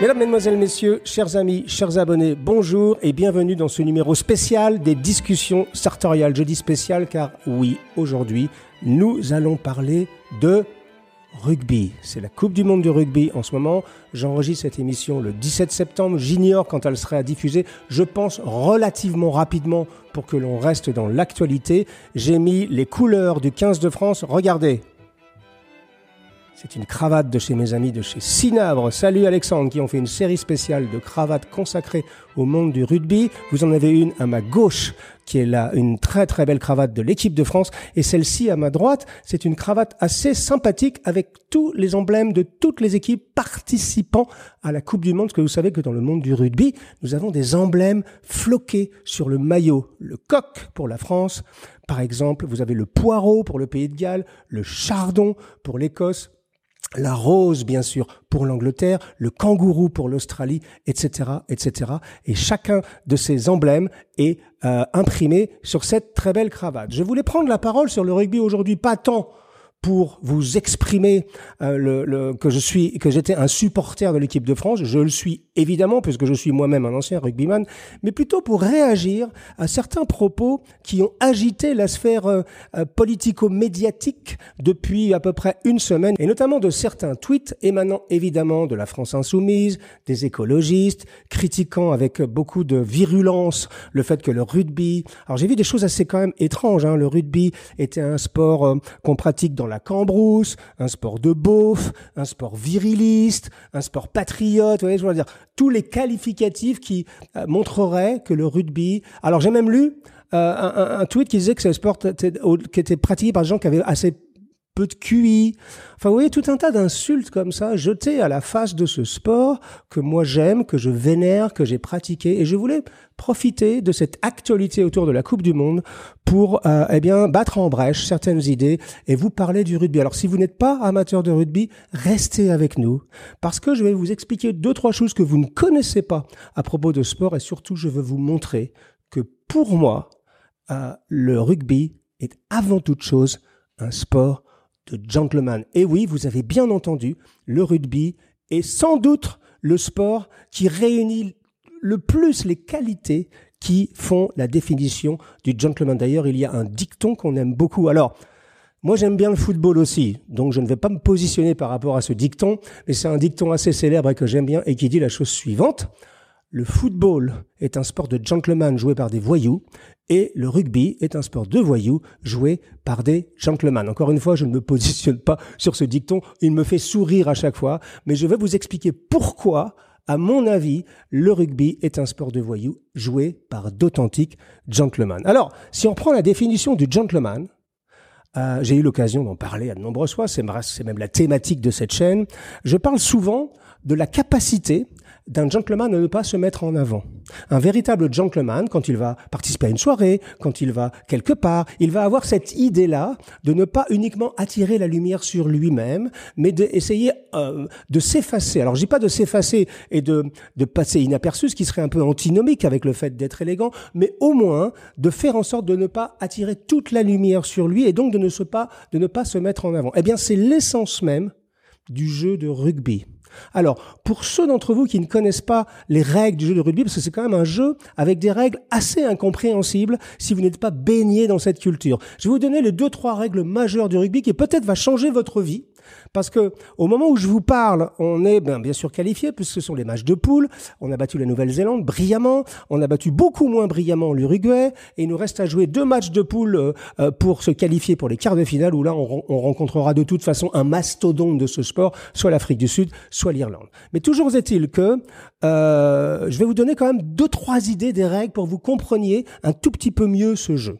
Mesdames, Mesdemoiselles, Messieurs, chers amis, chers abonnés, bonjour et bienvenue dans ce numéro spécial des discussions sartoriales. Je dis spécial car oui, aujourd'hui, nous allons parler de rugby. C'est la Coupe du Monde du rugby en ce moment. J'enregistre cette émission le 17 septembre. J'ignore quand elle sera diffusée. Je pense relativement rapidement pour que l'on reste dans l'actualité. J'ai mis les couleurs du 15 de France. Regardez, c'est une cravate de chez mes amis de chez Sinabre. Salut Alexandre, qui ont fait une série spéciale de cravates consacrées au monde du rugby. Vous en avez une à ma gauche, qui est là, une très très belle cravate de l'équipe de France. Et celle-ci à ma droite, c'est une cravate assez sympathique avec tous les emblèmes de toutes les équipes participant à la Coupe du Monde. Parce que vous savez que dans le monde du rugby, nous avons des emblèmes floqués sur le maillot. Le coq pour la France. Par exemple, vous avez le poireau pour le pays de Galles, le chardon pour l'Écosse, la rose, bien sûr, pour l'Angleterre, le kangourou pour l'Australie, etc., etc. Et chacun de ces emblèmes est euh, imprimé sur cette très belle cravate. Je voulais prendre la parole sur le rugby aujourd'hui, pas tant pour vous exprimer euh, le, que je suis que j'étais un supporter de l'équipe de France. Je le suis évidemment puisque je suis moi-même un ancien rugbyman, mais plutôt pour réagir à certains propos qui ont agité la sphère euh, euh, politico-médiatique depuis à peu près une semaine, et notamment de certains tweets émanant évidemment de la France insoumise, des écologistes, critiquant avec beaucoup de virulence le fait que le rugby. Alors j'ai vu des choses assez quand même étranges. Hein. Le rugby était un sport qu'on pratique dans la cambrousse, un sport de beauf, un sport viriliste, un sport patriote, vous voyez, je veux dire, tous les qualificatifs qui euh, montreraient que le rugby. Alors j'ai même lu euh, un, un, tweet qui disait que ce sport était, qui était pratiqué par des gens qui avaient assez de QI. Enfin, vous voyez, tout un tas d'insultes comme ça jetées à la face de ce sport que moi j'aime, que je vénère, que j'ai pratiqué. Et je voulais profiter de cette actualité autour de la Coupe du Monde pour, euh, eh bien, battre en brèche certaines idées et vous parler du rugby. Alors, si vous n'êtes pas amateur de rugby, restez avec nous parce que je vais vous expliquer deux, trois choses que vous ne connaissez pas à propos de sport et surtout, je veux vous montrer que pour moi, euh, le rugby est avant toute chose un sport de gentleman. Et oui, vous avez bien entendu, le rugby est sans doute le sport qui réunit le plus les qualités qui font la définition du gentleman. D'ailleurs, il y a un dicton qu'on aime beaucoup. Alors, moi j'aime bien le football aussi, donc je ne vais pas me positionner par rapport à ce dicton, mais c'est un dicton assez célèbre et que j'aime bien et qui dit la chose suivante. Le football est un sport de gentleman joué par des voyous et le rugby est un sport de voyous joué par des gentlemen. Encore une fois, je ne me positionne pas sur ce dicton, il me fait sourire à chaque fois, mais je vais vous expliquer pourquoi, à mon avis, le rugby est un sport de voyous joué par d'authentiques gentlemen. Alors, si on prend la définition du gentleman, euh, j'ai eu l'occasion d'en parler à de nombreuses fois, c'est même la thématique de cette chaîne, je parle souvent de la capacité d'un gentleman à ne pas se mettre en avant. Un véritable gentleman, quand il va participer à une soirée, quand il va quelque part, il va avoir cette idée-là de ne pas uniquement attirer la lumière sur lui-même, mais d'essayer euh, de s'effacer. Alors je dis pas de s'effacer et de, de passer inaperçu, ce qui serait un peu antinomique avec le fait d'être élégant, mais au moins de faire en sorte de ne pas attirer toute la lumière sur lui et donc de ne, se pas, de ne pas se mettre en avant. Eh bien c'est l'essence même du jeu de rugby. Alors, pour ceux d'entre vous qui ne connaissent pas les règles du jeu de rugby, parce que c'est quand même un jeu avec des règles assez incompréhensibles si vous n'êtes pas baigné dans cette culture, je vais vous donner les deux, trois règles majeures du rugby qui peut-être va changer votre vie parce que au moment où je vous parle, on est ben, bien sûr qualifié, puisque ce sont les matchs de poule. On a battu la Nouvelle-Zélande brillamment. On a battu beaucoup moins brillamment l'Uruguay. Et il nous reste à jouer deux matchs de poule euh, euh, pour se qualifier pour les quarts de finale, où là, on, rencontrera de toute façon un mastodonte de ce sport, soit l'Afrique du Sud, soit l'Irlande. Mais toujours est-il que euh, je vais vous donner quand même deux, trois idées des règles pour que vous compreniez un tout petit peu mieux ce jeu.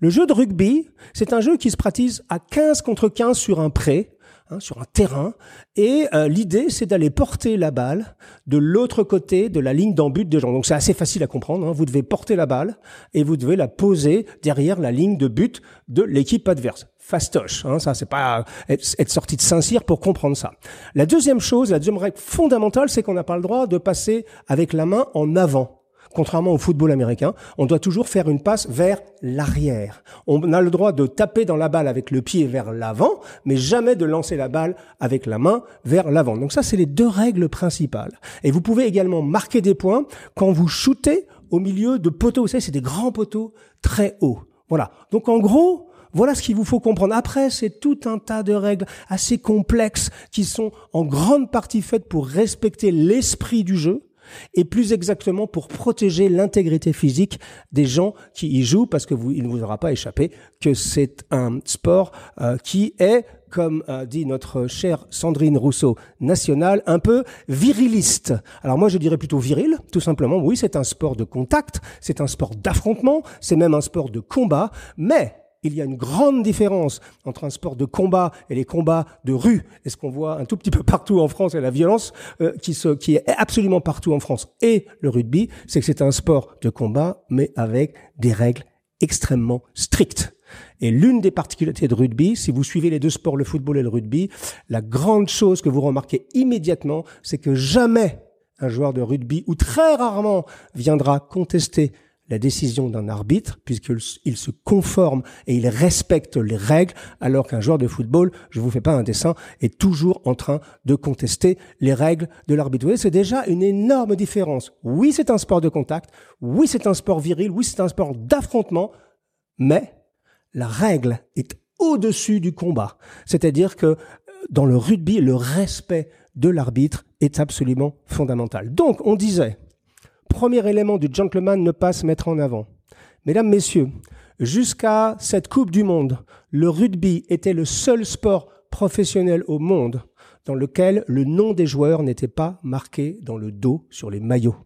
Le jeu de rugby, c'est un jeu qui se pratique à 15 contre 15 sur un pré hein, sur un terrain, et euh, l'idée c'est d'aller porter la balle de l'autre côté de la ligne d'embut des gens. Donc c'est assez facile à comprendre. Hein. Vous devez porter la balle et vous devez la poser derrière la ligne de but de l'équipe adverse. Fastoche, hein, ça c'est pas être sorti de Saint-Cyr pour comprendre ça. La deuxième chose, la deuxième règle fondamentale, c'est qu'on n'a pas le droit de passer avec la main en avant contrairement au football américain, on doit toujours faire une passe vers l'arrière. On a le droit de taper dans la balle avec le pied vers l'avant, mais jamais de lancer la balle avec la main vers l'avant. Donc ça, c'est les deux règles principales. Et vous pouvez également marquer des points quand vous shootez au milieu de poteaux. Vous savez, c'est des grands poteaux très hauts. Voilà. Donc en gros, voilà ce qu'il vous faut comprendre. Après, c'est tout un tas de règles assez complexes qui sont en grande partie faites pour respecter l'esprit du jeu et plus exactement pour protéger l'intégrité physique des gens qui y jouent, parce que vous, il ne vous aura pas échappé que c'est un sport euh, qui est, comme euh, dit notre chère Sandrine Rousseau nationale, un peu viriliste. Alors moi je dirais plutôt viril, tout simplement. Oui, c'est un sport de contact, c'est un sport d'affrontement, c'est même un sport de combat, mais il y a une grande différence entre un sport de combat et les combats de rue, et ce qu'on voit un tout petit peu partout en France, et la violence euh, qui, se, qui est absolument partout en France, et le rugby, c'est que c'est un sport de combat, mais avec des règles extrêmement strictes. Et l'une des particularités de rugby, si vous suivez les deux sports, le football et le rugby, la grande chose que vous remarquez immédiatement, c'est que jamais un joueur de rugby, ou très rarement, viendra contester la décision d'un arbitre, puisqu'il se conforme et il respecte les règles, alors qu'un joueur de football, je vous fais pas un dessin, est toujours en train de contester les règles de l'arbitre. Vous voyez, c'est déjà une énorme différence. Oui, c'est un sport de contact, oui, c'est un sport viril, oui, c'est un sport d'affrontement, mais la règle est au-dessus du combat. C'est-à-dire que euh, dans le rugby, le respect de l'arbitre est absolument fondamental. Donc, on disait, premier élément du gentleman ne pas se mettre en avant. Mesdames, Messieurs, jusqu'à cette Coupe du Monde, le rugby était le seul sport professionnel au monde dans lequel le nom des joueurs n'était pas marqué dans le dos sur les maillots.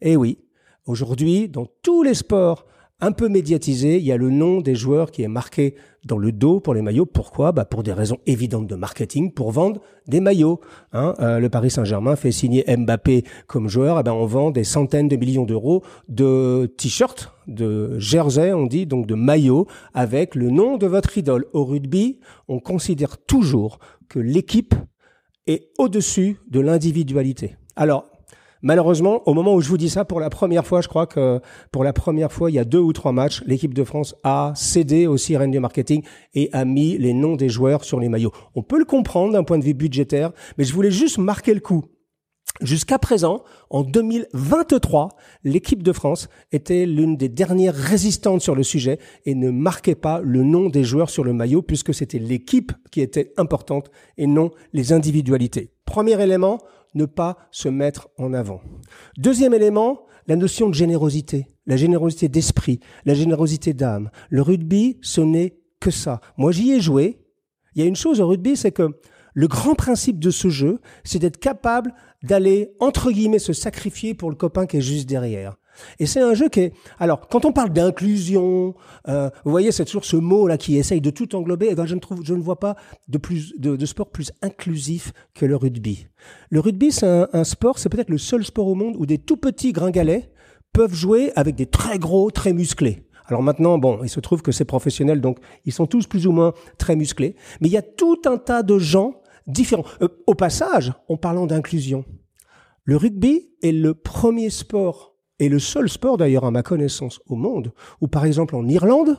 Eh oui, aujourd'hui, dans tous les sports un peu médiatisé, il y a le nom des joueurs qui est marqué dans le dos pour les maillots. Pourquoi bah Pour des raisons évidentes de marketing, pour vendre des maillots. Hein. Euh, le Paris Saint-Germain fait signer Mbappé comme joueur, eh ben on vend des centaines de millions d'euros de t-shirts, de jerseys, on dit, donc de maillots, avec le nom de votre idole. Au rugby, on considère toujours que l'équipe est au-dessus de l'individualité. Alors, Malheureusement, au moment où je vous dis ça, pour la première fois, je crois que pour la première fois, il y a deux ou trois matchs, l'équipe de France a cédé aux sirènes du marketing et a mis les noms des joueurs sur les maillots. On peut le comprendre d'un point de vue budgétaire, mais je voulais juste marquer le coup. Jusqu'à présent, en 2023, l'équipe de France était l'une des dernières résistantes sur le sujet et ne marquait pas le nom des joueurs sur le maillot puisque c'était l'équipe qui était importante et non les individualités. Premier élément, ne pas se mettre en avant. Deuxième élément, la notion de générosité, la générosité d'esprit, la générosité d'âme. Le rugby, ce n'est que ça. Moi, j'y ai joué. Il y a une chose au rugby, c'est que le grand principe de ce jeu, c'est d'être capable d'aller, entre guillemets, se sacrifier pour le copain qui est juste derrière. Et c'est un jeu qui est... Alors, quand on parle d'inclusion, euh, vous voyez, c'est toujours ce mot-là qui essaye de tout englober. Et eh ben, je, ne trouve, je ne vois pas de, plus, de, sport plus inclusif que le rugby. Le rugby, c'est un, un sport, c'est peut-être le seul sport au monde où des tout petits gringalets peuvent jouer avec des très gros, très musclés. Alors maintenant, bon, il se trouve que c'est professionnel, donc ils sont tous plus ou moins très musclés. Mais il y a tout un tas de gens différents. Euh, au passage, en parlant d'inclusion, le rugby est le premier sport et le seul sport d'ailleurs à ma connaissance au monde où par exemple en Irlande,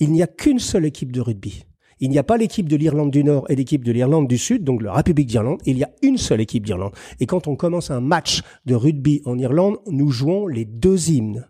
il n'y a qu'une seule équipe de rugby. Il n'y a pas l'équipe de l'Irlande du Nord et l'équipe de l'Irlande du Sud, donc la République d'Irlande. Il y a une seule équipe d'Irlande. Et quand on commence un match de rugby en Irlande, nous jouons les deux hymnes.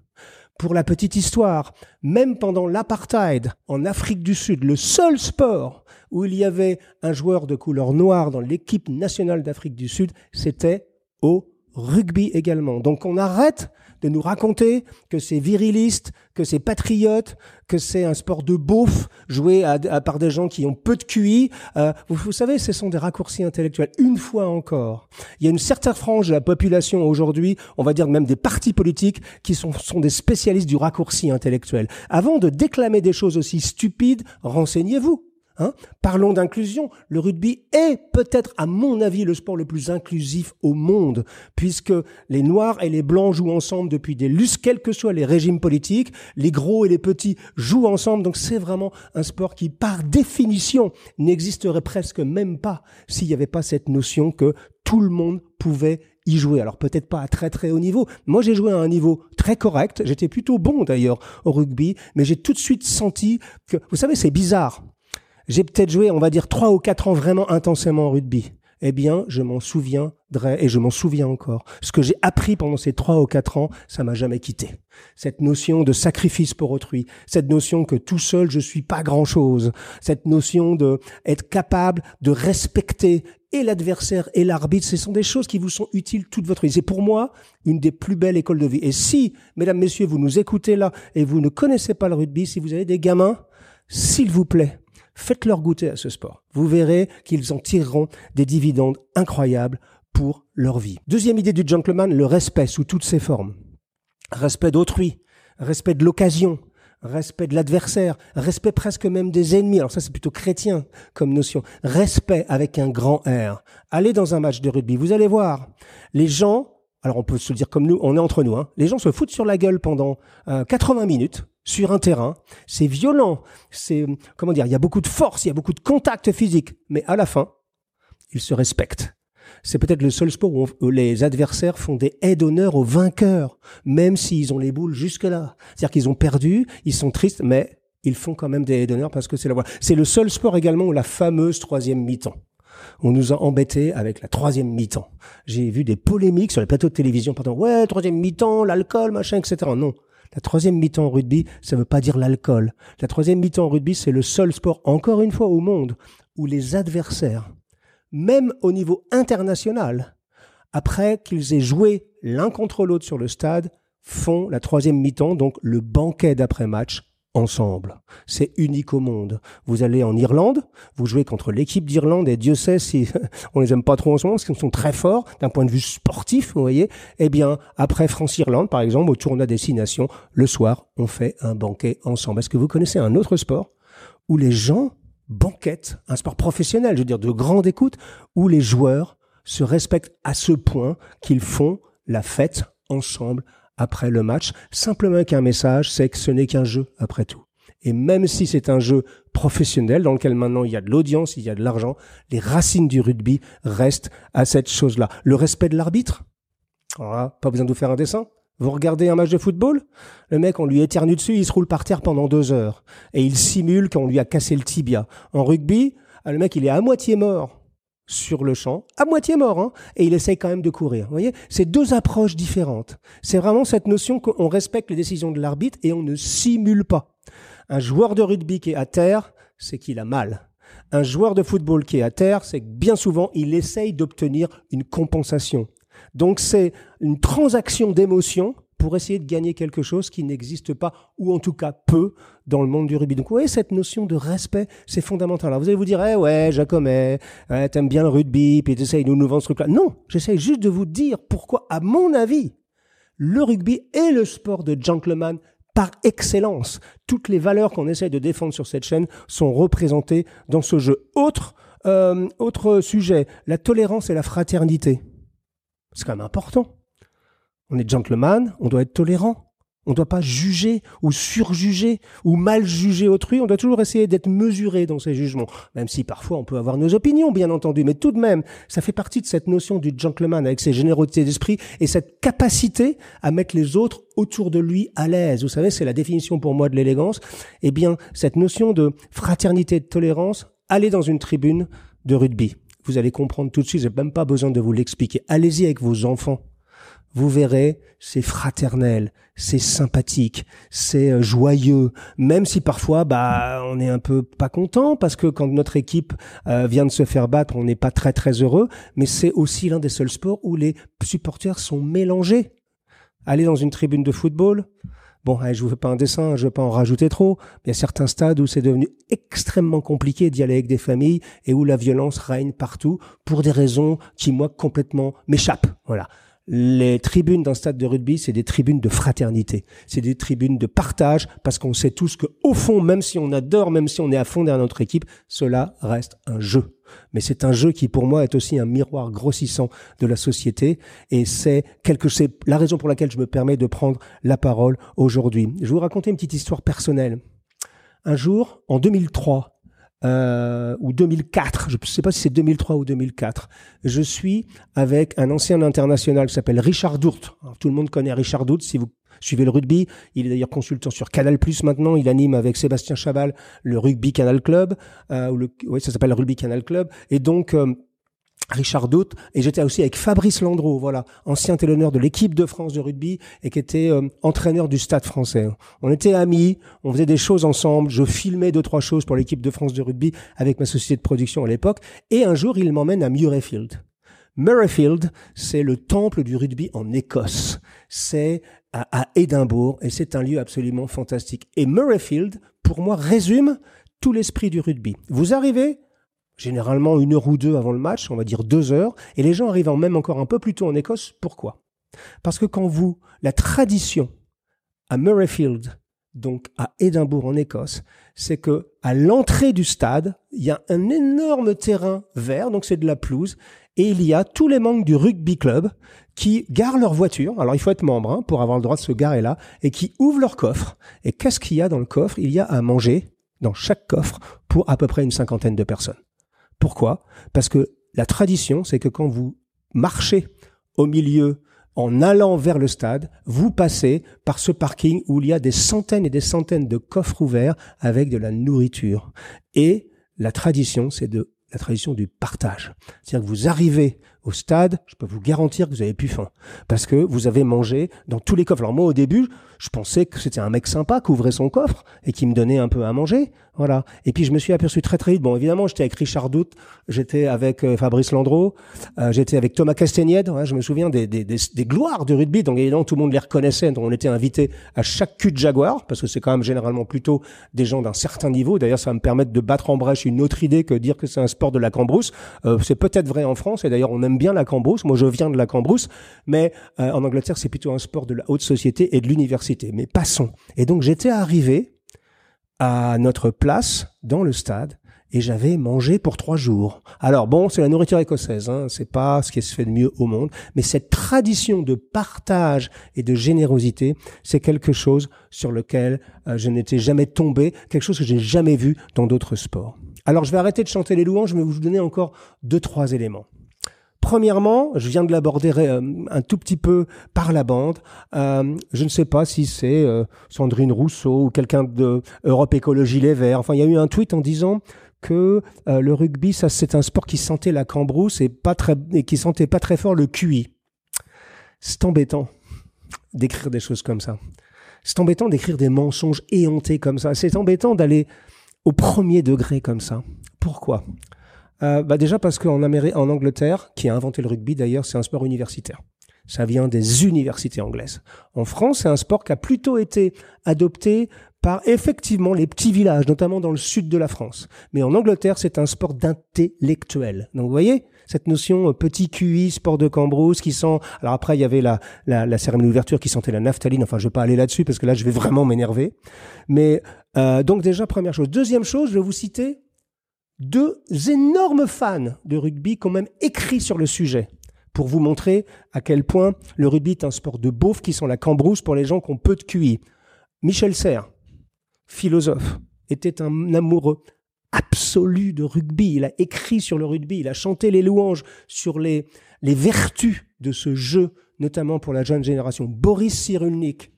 Pour la petite histoire, même pendant l'apartheid en Afrique du Sud, le seul sport où il y avait un joueur de couleur noire dans l'équipe nationale d'Afrique du Sud, c'était au rugby également. Donc on arrête de nous raconter que c'est viriliste, que c'est patriote, que c'est un sport de beauf joué à, par des gens qui ont peu de QI. Euh, vous, savez, ce sont des raccourcis intellectuels. Une fois encore, il y a une certaine frange de la population aujourd'hui, on va dire même des partis politiques, qui sont, sont des spécialistes du raccourci intellectuel. Avant de déclamer des choses aussi stupides, renseignez-vous. Hein Parlons d'inclusion. Le rugby est peut-être, à mon avis, le sport le plus inclusif au monde, puisque les Noirs et les Blancs jouent ensemble depuis des lustres, quels que soient les régimes politiques. Les gros et les petits jouent ensemble. Donc c'est vraiment un sport qui, par définition, n'existerait presque même pas s'il n'y avait pas cette notion que tout le monde pouvait y jouer. Alors peut-être pas à très très haut niveau. Moi j'ai joué à un niveau très correct. J'étais plutôt bon d'ailleurs au rugby, mais j'ai tout de suite senti que, vous savez, c'est bizarre. J'ai peut-être joué, on va dire, trois ou quatre ans vraiment intensément au rugby. Eh bien, je m'en souviendrai et je m'en souviens encore. Ce que j'ai appris pendant ces trois ou quatre ans, ça m'a jamais quitté. Cette notion de sacrifice pour autrui, cette notion que tout seul je suis pas grand chose, cette notion de être capable de respecter et l'adversaire et l'arbitre, ce sont des choses qui vous sont utiles toute votre vie. C'est pour moi une des plus belles écoles de vie. Et si, mesdames, messieurs, vous nous écoutez là et vous ne connaissez pas le rugby, si vous avez des gamins, s'il vous plaît, faites-leur goûter à ce sport. Vous verrez qu'ils en tireront des dividendes incroyables pour leur vie. Deuxième idée du gentleman, le respect sous toutes ses formes. Respect d'autrui, respect de l'occasion, respect de l'adversaire, respect presque même des ennemis. Alors ça, c'est plutôt chrétien comme notion. Respect avec un grand R. Allez dans un match de rugby, vous allez voir, les gens, alors on peut se le dire comme nous, on est entre nous, hein, les gens se foutent sur la gueule pendant 80 euh, minutes sur un terrain. C'est violent, c'est, comment dire, il y a beaucoup de force, il y a beaucoup de contact physique, mais à la fin, ils se respectent c'est peut-être le seul sport où, les adversaires font des aides d'honneur aux vainqueurs, même s'ils ont les boules jusque-là. C'est-à-dire qu'ils ont perdu, ils sont tristes, mais ils font quand même des aides d'honneur parce que c'est la voie. C'est le seul sport également où la fameuse troisième mi-temps. On nous a embêtés avec la troisième mi-temps. J'ai vu des polémiques sur les plateaux de télévision, pardon, ouais, troisième mi-temps, l'alcool, machin, etc. Non. La troisième mi-temps en rugby, ça ne veut pas dire l'alcool. La troisième mi-temps en rugby, c'est le seul sport, encore une fois, au monde, où les adversaires même au niveau international, après qu'ils aient joué l'un contre l'autre sur le stade, font la troisième mi-temps, donc le banquet d'après-match ensemble. C'est unique au monde. Vous allez en Irlande, vous jouez contre l'équipe d'Irlande et Dieu sait si on les aime pas trop en ce moment parce qu'ils sont très forts d'un point de vue sportif, vous voyez. Eh bien, après France-Irlande, par exemple, au tournoi destination, le soir, on fait un banquet ensemble. Est-ce que vous connaissez un autre sport où les gens banquette, un sport professionnel, je veux dire de grande écoute, où les joueurs se respectent à ce point qu'ils font la fête ensemble après le match. Simplement qu'un message, c'est que ce n'est qu'un jeu après tout. Et même si c'est un jeu professionnel dans lequel maintenant il y a de l'audience, il y a de l'argent, les racines du rugby restent à cette chose-là. Le respect de l'arbitre. pas besoin de vous faire un dessin. Vous regardez un match de football, le mec, on lui éternue dessus, il se roule par terre pendant deux heures. Et il simule qu'on lui a cassé le tibia. En rugby, le mec, il est à moitié mort sur le champ, à moitié mort, hein, et il essaye quand même de courir. Vous voyez, c'est deux approches différentes. C'est vraiment cette notion qu'on respecte les décisions de l'arbitre et on ne simule pas. Un joueur de rugby qui est à terre, c'est qu'il a mal. Un joueur de football qui est à terre, c'est que bien souvent, il essaye d'obtenir une compensation. Donc c'est une transaction d'émotions pour essayer de gagner quelque chose qui n'existe pas, ou en tout cas peu, dans le monde du rugby. Donc, vous voyez, cette notion de respect, c'est fondamental. Alors, vous allez vous dire, eh ouais, Jacomet, eh, t'aimes bien le rugby, puis t'essayes de nous vendre ce truc-là. Non, j'essaie juste de vous dire pourquoi, à mon avis, le rugby est le sport de gentleman par excellence. Toutes les valeurs qu'on essaye de défendre sur cette chaîne sont représentées dans ce jeu. Autre, euh, autre sujet, la tolérance et la fraternité. C'est quand même important. On est gentleman, on doit être tolérant. On ne doit pas juger ou surjuger ou mal juger autrui. On doit toujours essayer d'être mesuré dans ses jugements. Même si parfois on peut avoir nos opinions, bien entendu. Mais tout de même, ça fait partie de cette notion du gentleman avec ses générosités d'esprit et cette capacité à mettre les autres autour de lui à l'aise. Vous savez, c'est la définition pour moi de l'élégance. Eh bien, cette notion de fraternité de tolérance, aller dans une tribune de rugby vous allez comprendre tout de suite, j'ai même pas besoin de vous l'expliquer. Allez-y avec vos enfants. Vous verrez, c'est fraternel, c'est sympathique, c'est euh, joyeux, même si parfois bah on est un peu pas content parce que quand notre équipe euh, vient de se faire battre, on n'est pas très très heureux, mais c'est aussi l'un des seuls sports où les supporters sont mélangés. Allez dans une tribune de football, Bon, je vous fais pas un dessin, je veux pas en rajouter trop. Il y a certains stades où c'est devenu extrêmement compliqué d'y aller avec des familles et où la violence règne partout pour des raisons qui, moi, complètement m'échappent. Voilà. Les tribunes d'un stade de rugby, c'est des tribunes de fraternité, c'est des tribunes de partage, parce qu'on sait tous que au fond, même si on adore, même si on est à fond derrière notre équipe, cela reste un jeu. Mais c'est un jeu qui, pour moi, est aussi un miroir grossissant de la société, et c'est quelque, c'est la raison pour laquelle je me permets de prendre la parole aujourd'hui. Je vais vous raconter une petite histoire personnelle. Un jour, en 2003, euh, ou 2004, je ne sais pas si c'est 2003 ou 2004, je suis avec un ancien international qui s'appelle Richard Dourt. tout le monde connaît Richard Dourt si vous suivez le rugby. Il est d'ailleurs consultant sur Canal Plus maintenant. Il anime avec Sébastien Chaval le Rugby Canal Club. Euh, ou le, oui, ça s'appelle le Rugby Canal Club. Et donc, euh, Richard Dout, et j'étais aussi avec Fabrice Landreau, voilà, ancien téléneur de l'équipe de France de rugby et qui était euh, entraîneur du Stade français. On était amis, on faisait des choses ensemble, je filmais deux trois choses pour l'équipe de France de rugby avec ma société de production à l'époque et un jour il m'emmène à Murrayfield. Murrayfield, c'est le temple du rugby en Écosse. C'est à, à Édimbourg et c'est un lieu absolument fantastique. Et Murrayfield, pour moi, résume tout l'esprit du rugby. Vous arrivez généralement une heure ou deux avant le match, on va dire deux heures, et les gens arrivant même encore un peu plus tôt en Écosse. Pourquoi? Parce que quand vous, la tradition à Murrayfield, donc à Édimbourg en Écosse, c'est que à l'entrée du stade, il y a un énorme terrain vert, donc c'est de la pelouse, et il y a tous les membres du rugby club qui garent leur voiture. Alors il faut être membre hein, pour avoir le droit de se garer là, et qui ouvrent leur coffre. Et qu'est-ce qu'il y a dans le coffre? Il y a à manger dans chaque coffre pour à peu près une cinquantaine de personnes. Pourquoi? Parce que la tradition, c'est que quand vous marchez au milieu en allant vers le stade, vous passez par ce parking où il y a des centaines et des centaines de coffres ouverts avec de la nourriture. Et la tradition, c'est de la tradition du partage. C'est-à-dire que vous arrivez au stade, je peux vous garantir que vous avez plus faim. Parce que vous avez mangé dans tous les coffres. Alors moi, au début, je pensais que c'était un mec sympa qui ouvrait son coffre et qui me donnait un peu à manger. Voilà. Et puis je me suis aperçu très très vite. Bon, évidemment, j'étais avec Richard Dout, j'étais avec euh, Fabrice Landreau, euh, j'étais avec Thomas Castagnède. je me souviens des, des, des, des, gloires du rugby. Donc évidemment, tout le monde les reconnaissait. Donc on était invité à chaque cul de Jaguar parce que c'est quand même généralement plutôt des gens d'un certain niveau. D'ailleurs, ça va me permettre de battre en brèche une autre idée que dire que c'est un sport de la cambrousse. Euh, c'est peut-être vrai en France et d'ailleurs on aime bien la cambrousse. Moi, je viens de la cambrousse, mais en Angleterre, c'est plutôt un sport de la haute société et de l'université. Mais passons. Et donc j'étais arrivé à notre place dans le stade et j'avais mangé pour trois jours. Alors bon, c'est la nourriture écossaise, hein, c'est pas ce qui se fait de mieux au monde, mais cette tradition de partage et de générosité, c'est quelque chose sur lequel euh, je n'étais jamais tombé, quelque chose que j'ai jamais vu dans d'autres sports. Alors je vais arrêter de chanter les louanges, je vais vous donner encore deux trois éléments. Premièrement, je viens de l'aborder euh, un tout petit peu par la bande. Euh, je ne sais pas si c'est euh, Sandrine Rousseau ou quelqu'un de Europe Écologie Les Verts. Enfin, il y a eu un tweet en disant que le rugby, c'est un sport qui sentait la cambrousse et pas très et qui sentait pas très fort le QI. C'est embêtant d'écrire des choses comme ça. C'est embêtant d'écrire des mensonges éhontés comme ça. C'est embêtant d'aller au premier degré comme ça. Pourquoi? Euh, bah Déjà parce qu'en en Angleterre, qui a inventé le rugby d'ailleurs, c'est un sport universitaire. Ça vient des universités anglaises. En France, c'est un sport qui a plutôt été adopté par effectivement les petits villages, notamment dans le sud de la France. Mais en Angleterre, c'est un sport d'intellectuels. Donc vous voyez, cette notion euh, petit QI, sport de cambrousse, qui sent... Alors après, il y avait la, la, la cérémonie d'ouverture qui sentait la naphtaline. Enfin, je vais pas aller là-dessus parce que là, je vais vraiment m'énerver. Mais euh, donc déjà, première chose. Deuxième chose, je vais vous citer deux énormes fans de rugby qui ont même écrit sur le sujet pour vous montrer à quel point le rugby est un sport de beauf qui sont la cambrousse pour les gens qui ont peu de QI. Michel Serres, philosophe, était un amoureux absolu de rugby. Il a écrit sur le rugby, il a chanté les louanges sur les, les vertus de ce jeu, notamment pour la jeune génération. Boris Cyrulnik,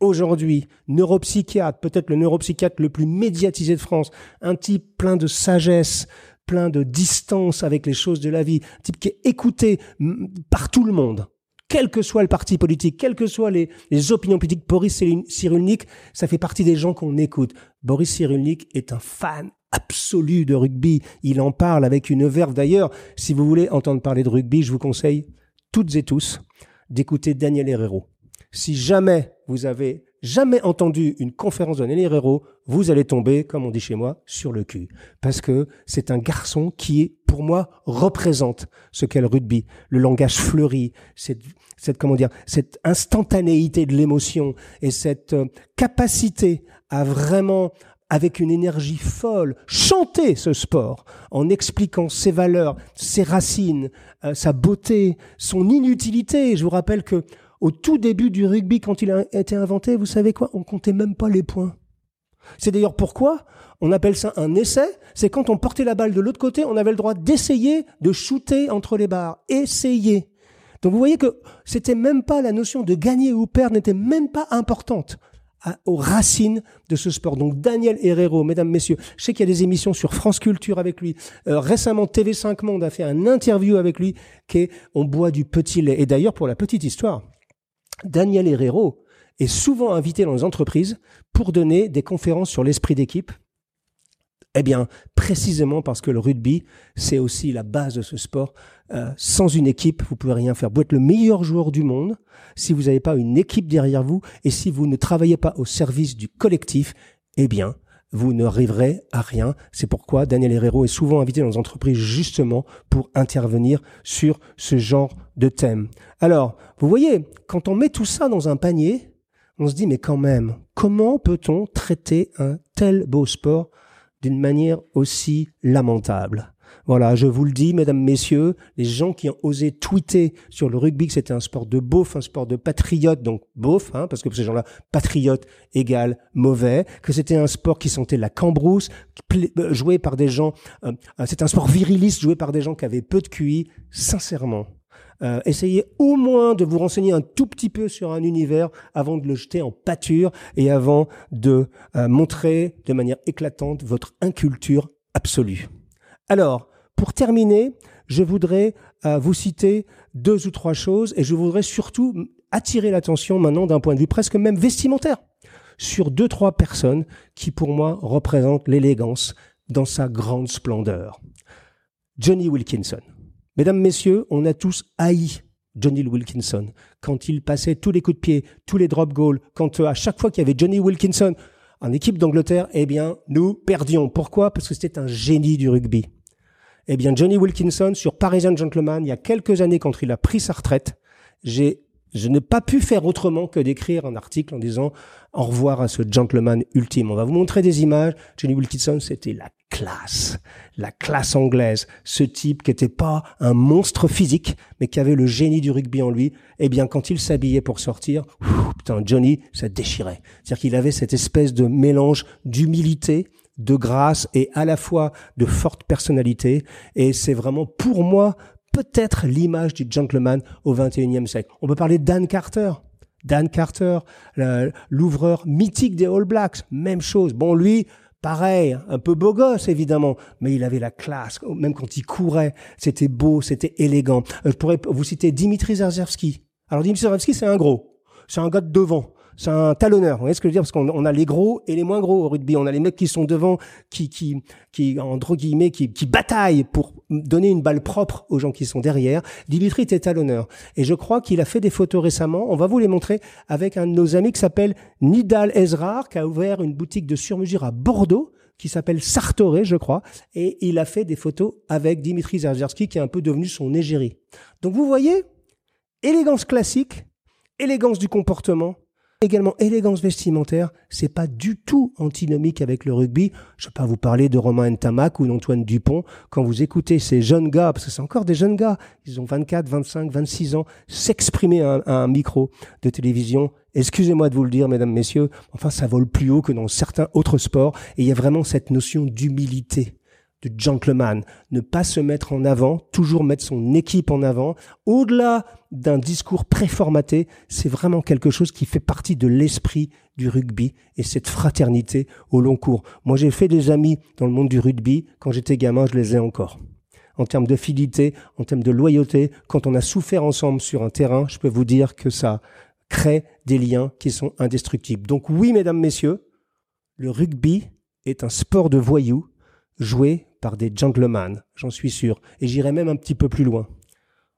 aujourd'hui, neuropsychiatre, peut-être le neuropsychiatre le plus médiatisé de France, un type plein de sagesse, plein de distance avec les choses de la vie, un type qui est écouté par tout le monde, quel que soit le parti politique, quelles que soient les, les opinions politiques. Boris Cyrulnik, ça fait partie des gens qu'on écoute. Boris Cyrulnik est un fan absolu de rugby. Il en parle avec une verve. D'ailleurs, si vous voulez entendre parler de rugby, je vous conseille toutes et tous d'écouter Daniel Herrero si jamais vous avez jamais entendu une conférence de Herrero, vous allez tomber, comme on dit chez moi, sur le cul. Parce que c'est un garçon qui, pour moi, représente ce qu'est le rugby. Le langage fleuri, cette, cette comment dire, cette instantanéité de l'émotion et cette euh, capacité à vraiment avec une énergie folle, chanter ce sport en expliquant ses valeurs, ses racines, euh, sa beauté, son inutilité. Je vous rappelle que au tout début du rugby, quand il a été inventé, vous savez quoi? On comptait même pas les points. C'est d'ailleurs pourquoi on appelle ça un essai. C'est quand on portait la balle de l'autre côté, on avait le droit d'essayer de shooter entre les barres. Essayer. Donc vous voyez que c'était même pas la notion de gagner ou perdre n'était même pas importante aux racines de ce sport. Donc Daniel Herrero, mesdames, messieurs, je sais qu'il y a des émissions sur France Culture avec lui. Euh, récemment, TV5 Monde a fait un interview avec lui qui est On boit du petit lait. Et d'ailleurs, pour la petite histoire, Daniel Herrero est souvent invité dans les entreprises pour donner des conférences sur l'esprit d'équipe. Eh bien, précisément parce que le rugby, c'est aussi la base de ce sport. Euh, sans une équipe, vous pouvez rien faire. Vous êtes le meilleur joueur du monde si vous n'avez pas une équipe derrière vous et si vous ne travaillez pas au service du collectif. Eh bien, vous ne arriverez à rien. C'est pourquoi Daniel Herrero est souvent invité dans les entreprises justement pour intervenir sur ce genre de thème. Alors, vous voyez, quand on met tout ça dans un panier, on se dit, mais quand même, comment peut-on traiter un tel beau sport d'une manière aussi lamentable? Voilà, je vous le dis, mesdames, messieurs, les gens qui ont osé tweeter sur le rugby que c'était un sport de beauf, un sport de patriote, donc beauf, hein, parce que ces gens-là, patriote égale mauvais, que c'était un sport qui sentait la cambrousse, euh, joué par des gens, euh, euh, c'est un sport viriliste joué par des gens qui avaient peu de QI, sincèrement. essayez au moins de vous renseigner un tout petit peu sur un univers avant de le jeter en pâture et avant de montrer de manière éclatante votre inculture absolue. Alors, pour terminer, je voudrais euh, vous citer deux ou trois choses et je voudrais surtout attirer l'attention maintenant d'un point de vue presque même vestimentaire sur deux, trois personnes qui pour moi représentent l'élégance dans sa grande splendeur. Johnny Wilkinson. Mesdames, Messieurs, on a tous haï Johnny Wilkinson. Quand il passait tous les coups de pied, tous les drop goals, quand euh, à chaque fois qu'il y avait Johnny Wilkinson en équipe d'Angleterre, eh bien, nous perdions. Pourquoi? Parce que c'était un génie du rugby. Eh bien, Johnny Wilkinson, sur Parisian Gentleman, il y a quelques années, quand il a pris sa retraite, j'ai, je n'ai pas pu faire autrement que d'écrire un article en disant au revoir à ce gentleman ultime. On va vous montrer des images. Johnny Wilkinson, c'était la classe, la classe anglaise. Ce type qui n'était pas un monstre physique, mais qui avait le génie du rugby en lui. Eh bien, quand il s'habillait pour sortir, putain, Johnny, ça déchirait. C'est-à-dire qu'il avait cette espèce de mélange d'humilité, de grâce et à la fois de forte personnalité. Et c'est vraiment pour moi peut-être l'image du gentleman au 21e siècle. On peut parler de Dan Carter. Dan Carter, l'ouvreur mythique des All Blacks, même chose. Bon, lui, pareil, un peu beau gosse évidemment, mais il avait la classe. Même quand il courait, c'était beau, c'était élégant. Euh, je pourrais vous citer Dimitri Zerzewski. Alors Dimitri Zerzewski, c'est un gros, c'est un gars de devant c'est un talonneur. Vous voyez ce que je veux dire Parce qu'on a les gros et les moins gros au rugby. On a les mecs qui sont devant, qui, qui, qui entre guillemets, qui, qui bataillent pour donner une balle propre aux gens qui sont derrière. Dimitri était talonneur. Et je crois qu'il a fait des photos récemment. On va vous les montrer avec un de nos amis qui s'appelle Nidal Ezrar, qui a ouvert une boutique de surmesure à Bordeaux qui s'appelle Sartoré, je crois, et il a fait des photos avec Dimitri Zarzerski, qui est un peu devenu son égérie. Donc vous voyez, élégance classique, élégance du comportement, Également, élégance vestimentaire, c'est pas du tout antinomique avec le rugby. Je vais pas vous parler de Romain Ntamak ou d'Antoine Dupont. Quand vous écoutez ces jeunes gars, parce que c'est encore des jeunes gars, ils ont 24, 25, 26 ans, s'exprimer à, un micro de télévision, excusez-moi de vous le dire, mesdames, messieurs, enfin, ça vole plus haut que dans certains autres sports. Et il y a vraiment cette notion d'humilité de gentleman, ne pas se mettre en avant, toujours mettre son équipe en avant, au-delà d'un discours préformaté, c'est vraiment quelque chose qui fait partie de l'esprit du rugby et cette fraternité au long cours. Moi, j'ai fait des amis dans le monde du rugby. Quand j'étais gamin, je les ai encore. En termes de fidélité, en termes de loyauté, quand on a souffert ensemble sur un terrain, je peux vous dire que ça crée des liens qui sont indestructibles. Donc oui, mesdames, messieurs, le rugby est un sport de voyous joué par des gentlemen, j'en suis sûr. Et j'irai même un petit peu plus loin.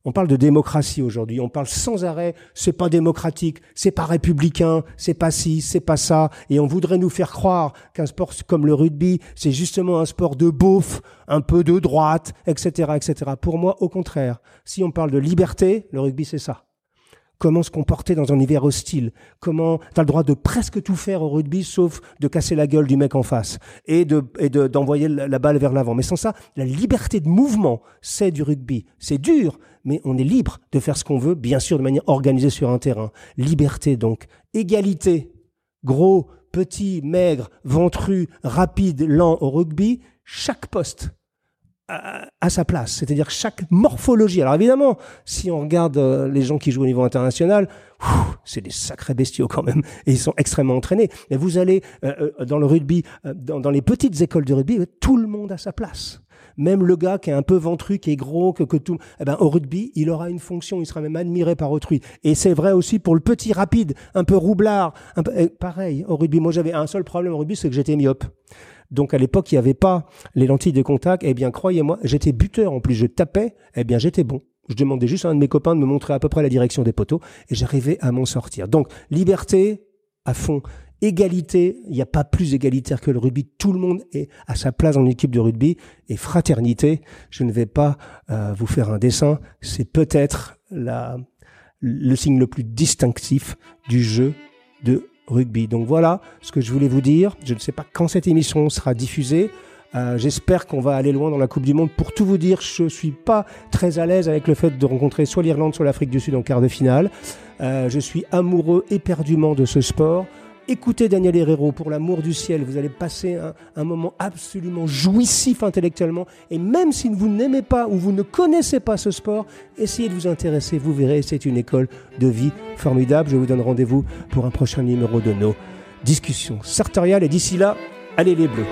On parle de démocratie aujourd'hui. On parle sans arrêt. C'est pas démocratique, c'est pas républicain, c'est pas ci, c'est pas ça. Et on voudrait nous faire croire qu'un sport comme le rugby, c'est justement un sport de beauf, un peu de droite, etc., etc. Pour moi, au contraire. Si on parle de liberté, le rugby, c'est ça comment se comporter dans un univers hostile, comment tu as le droit de presque tout faire au rugby sauf de casser la gueule du mec en face et de et d'envoyer la, balle vers l'avant. Mais sans ça, la liberté de mouvement, c'est du rugby. C'est dur, mais on est libre de faire ce qu'on veut, bien sûr de manière organisée sur un terrain. Liberté donc, égalité, gros, petit, maigre, ventru, rapide, lent au rugby, chaque poste à, sa place. C'est-à-dire chaque morphologie. Alors évidemment, si on regarde euh, les gens qui jouent au niveau international, c'est des sacrés bestiaux quand même, et ils sont extrêmement entraînés. Mais vous allez euh, euh, dans le rugby, dans, les petites écoles de rugby, tout le monde a sa place. Même le gars qui est un peu ventru, qui est gros, que, que tout, eh ben, au rugby, il aura une fonction, il sera même admiré par autrui. Et c'est vrai aussi pour le petit rapide, un peu roublard, un peu, pareil, au rugby. Moi, j'avais un seul problème au rugby, c'est que j'étais myope. Donc à l'époque, il n'y avait pas les lentilles de contact. Eh bien, croyez-moi, j'étais buteur en plus, je tapais. Eh bien, j'étais bon. Je demandais juste à un de mes copains de me montrer à peu près la direction des poteaux et j'arrivais à m'en sortir. Donc, liberté à fond. Égalité, il n'y a pas plus égalitaire que le rugby. Tout le monde est à sa place une équipe de rugby. Et fraternité, je ne vais pas euh, vous faire un dessin. C'est peut-être le signe le plus distinctif du jeu de rugby. Donc voilà ce que je voulais vous dire. Je ne sais pas quand cette émission sera diffusée. Euh, j'espère qu'on va aller loin dans la Coupe du Monde. Pour tout vous dire, je suis pas très à l'aise avec le fait de rencontrer soit l'Irlande, soit l'Afrique du Sud en quart de finale. Euh, je suis amoureux éperdument de ce sport. Écoutez Daniel Herrero, pour l'amour du ciel, vous allez passer un, moment absolument jouissif intellectuellement. Et même si vous n'aimez pas ou vous ne connaissez pas ce sport, essayez de vous intéresser, vous verrez, c'est une école de vie formidable. Je vous donne rendez-vous pour un prochain numéro de nos discussions sartoriales. Et d'ici là, allez les bleus.